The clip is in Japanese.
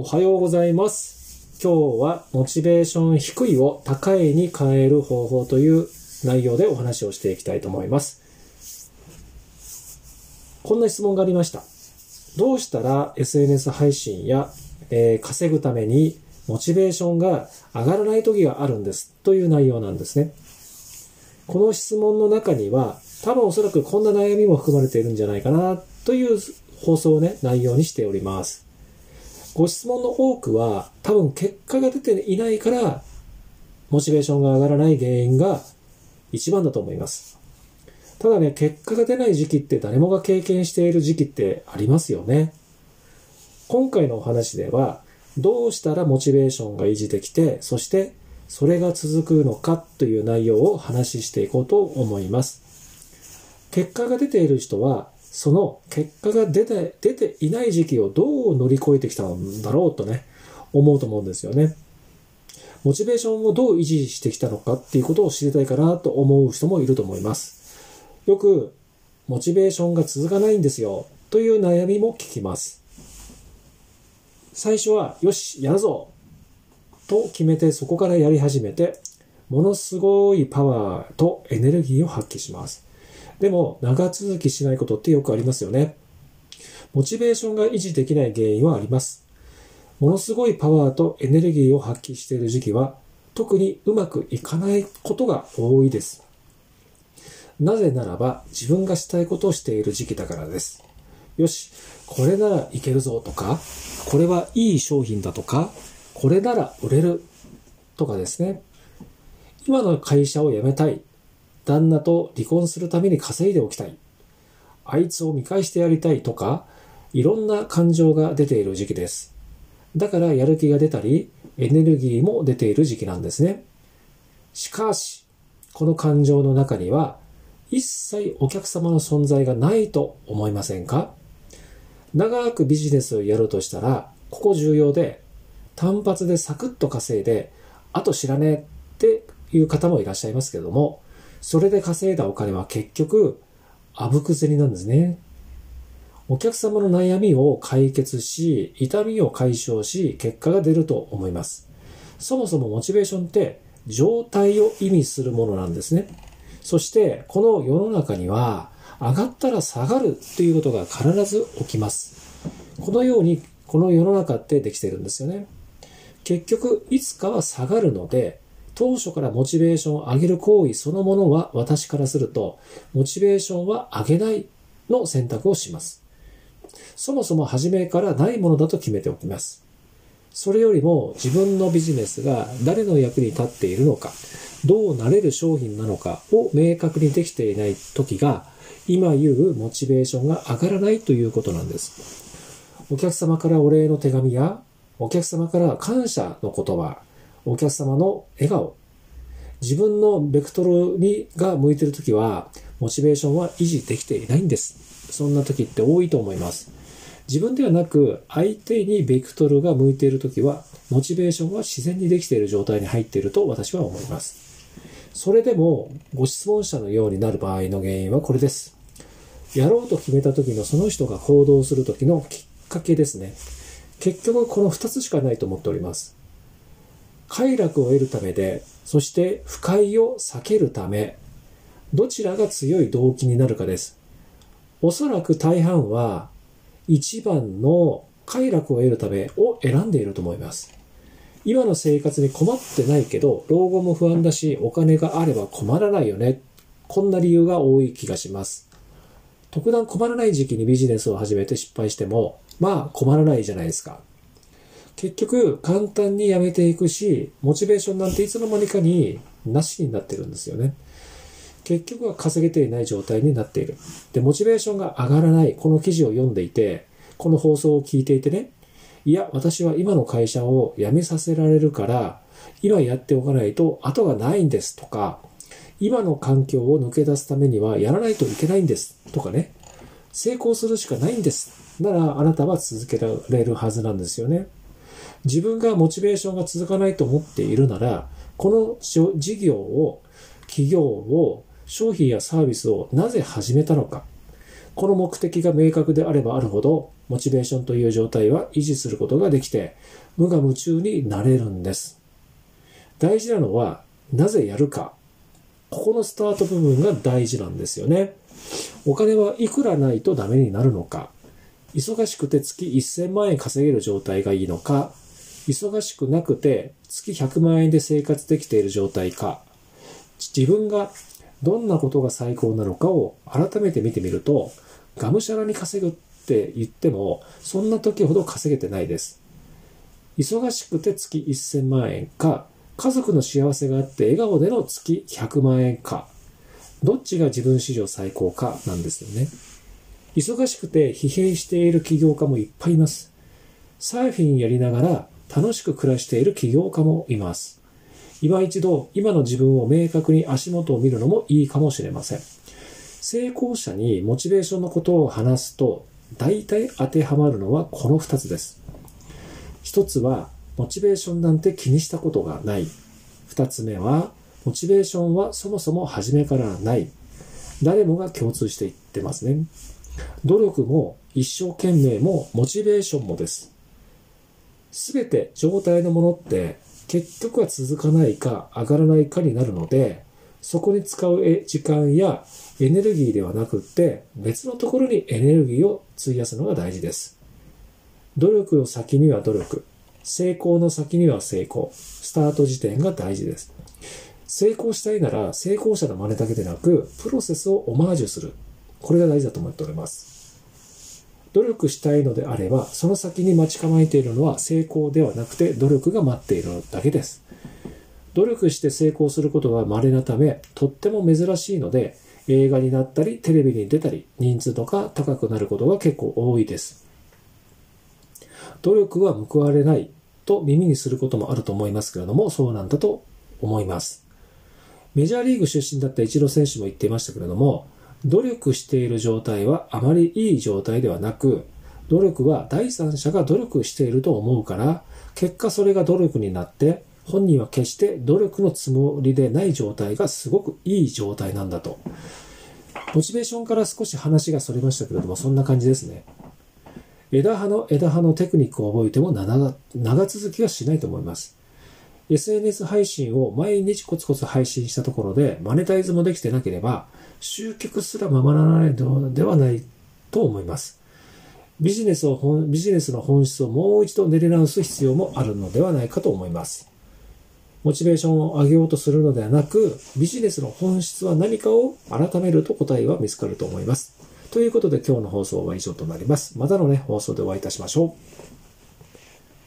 おはようございます。今日はモチベーション低いを高いに変える方法という内容でお話をしていきたいと思います。こんな質問がありました。どうしたら SNS 配信や、えー稼ぐためにモチベーションが上がらない時があるんです？という内容なんですね。この質問の中には多分おそらくこんな悩みも含まれているんじゃないかなという放送をね、内容にしております。ご質問の多くは多分結果が出ていないからモチベーションが上がらない原因が一番だと思います。ただね、結果が出ない時期って誰もが経験している時期ってありますよね。今回のお話ではどうしたらモチベーションが維持できて、そしてそれが続くのかという内容を話していこうと思います。結果が出ている人は、その結果が出て出ていない時期をどう乗り越えてきたんだろうとね、思うと思うんですよね。モチベーションをどう維持してきたのかっていうことを知りたいかなと思う人もいると思います。よく、モチベーションが続かないんですよという悩みも聞きます。最初は、よし、やるぞと決めてそこからやり始めて、ものすごいパワーとエネルギーを発揮します。でも、長続きしないことってよくありますよね。モチベーションが維持できない原因はあります。ものすごいパワーとエネルギーを発揮している時期は、特にうまくいかないことが多いです。なぜならば、自分がしたいことをしている時期だからです。よし、これならいけるぞとか、これはいい商品だとか、これなら売れるとかですね。今の会社を辞めたい。旦那と離婚するために稼いでおきたい。あいつを見返してやりたいとか、いろんな感情が出ている時期です。だからやる気が出たり、エネルギーも出ている時期なんですね。しかし、この感情の中には、一切お客様の存在がないと思いませんか？長くビジネスをやるとしたら、ここ重要で、単発でサクッと稼いで、あと知らねえっていう方もいらっしゃいますけども、それで稼いだお金は結局、あぶく銭なんですね。お客様の悩みを解決し、痛みを解消し、結果が出ると思います。そもそもモチベーションって状態を意味するものなんですね。そして、この世の中には、上がったら下がるということが必ず起きます。このように、この世の中ってできてるんですよね。結局、いつかは下がるので、当初からモチベーションを上げる行為そのものは私からすると、モチベーションは上げないの選択をします。そもそも初めからないものだと決めておきます。それよりも自分のビジネスが誰の役に立っているのか、どうなれる商品なのかを明確にできていない時が、今言うモチベーションが上がらないということなんです。お客様からお礼の手紙や、お客様から感謝の言葉、お客様の笑顔、自分のベクトルにが向いているときは、モチベーションは維持できていないんです。そんな時って多いと思います。自分ではなく、相手にベクトルが向いているときは、モチベーションは自然にできている状態に入っていると私は思います。それでも、ご質問者のようになる場合の原因はこれです。やろうと決めた時のその人が行動する時のきっかけですね。結局この2つしかないと思っております。快楽を得るためで、そして不快を避けるため、どちらが強い動機になるかです。おそらく大半は、一番の快楽を得るためを選んでいると思います。今の生活に困ってないけど、老後も不安だし、お金があれば困らないよね。こんな理由が多い気がします。特段困らない時期にビジネスを始めて失敗しても、まあ困らないじゃないですか。結局、簡単にやめていくし、モチベーションなんていつの間にかになしになってるんですよね。結局は稼げていない状態になっている。で、モチベーションが上がらない、この記事を読んでいて、この放送を聞いていてね、いや、私は今の会社を辞めさせられるから、今やっておかないと後がないんですとか、今の環境を抜け出すためにはやらないといけないんですとかね、成功するしかないんです。ならあなたは続けられるはずなんですよね。自分がモチベーションが続かないと思っているなら、この事業を、企業を、商品やサービスをなぜ始めたのか。この目的が明確であればあるほど、モチベーションという状態は維持することができて、無我夢中になれるんです。大事なのは、なぜやるか。ここのスタート部分が大事なんですよね。お金はいくらないとダメになるのか。忙しくて月1000万円稼げる状態がいいのか。忙しくなくて月100万円で生活できている状態か。自分がどんなことが最高なのかを改めて見てみると、がむしゃらに稼ぐって言っても、そんな時ほど稼げてないです。忙しくて月1000万円か、家族の幸せがあって笑顔での月100万円か、どっちが自分史上最高かなんですよね。忙しくて疲弊している起業家もいっぱいいます。サーフィンやりながら楽しく暮らしている起業家もいます。今一度今の自分を明確に足元を見るのもいいかもしれません。成功者にモチベーションのことを話すと、大体当てはまるのはこの2つです。1つは、モチベーションなんて気にしたことがない。2つ目は、モチベーションはそもそも初めからない。誰もが共通していってますね。努力も一生懸命もモチベーションもです。すべて状態のものって結局は続かないか上がらないかになるので、そこに使う時間やエネルギーではなくって別のところにエネルギーを費やすのが大事です。努力の先には努力、成功の先には成功、スタート時点が大事です。成功したいなら成功者の真似だけでなく、プロセスをオマージュする。これが大事だと思っております。努力したいのであれば、その先に待ち構えているのは成功ではなくて努力が待っているだけです。努力して成功することが稀なため、とっても珍しいので、映画になったり、テレビに出たり、人数とか高くなることが結構多いです。努力は報われないと耳にすることもあると思いますけれども、そうなんだと思います。メジャーリーグ出身だったイチロー選手も言っていましたけれども、努力している状態はあまりいい状態ではなく、努力は第三者が努力していると思うから、結果それが努力になって本人は決して努力のつもりでない状態がすごくいい状態なんだと。モチベーションから少し話がそれましたけれども、そんな感じですね。枝葉の枝葉のテクニックを覚えても長長続きはしないと思います。SNS 配信を毎日コツコツ配信したところで、マネタイズもできてなければ、集客すらままならないのではないと思います。ビジネスを、ビジネスの本質をもう一度練り直す必要もあるのではないかと思います。モチベーションを上げようとするのではなく、ビジネスの本質は何かを改めると答えは見つかると思います。ということで今日の放送は以上となります。またのね、放送でお会いいたしましょう。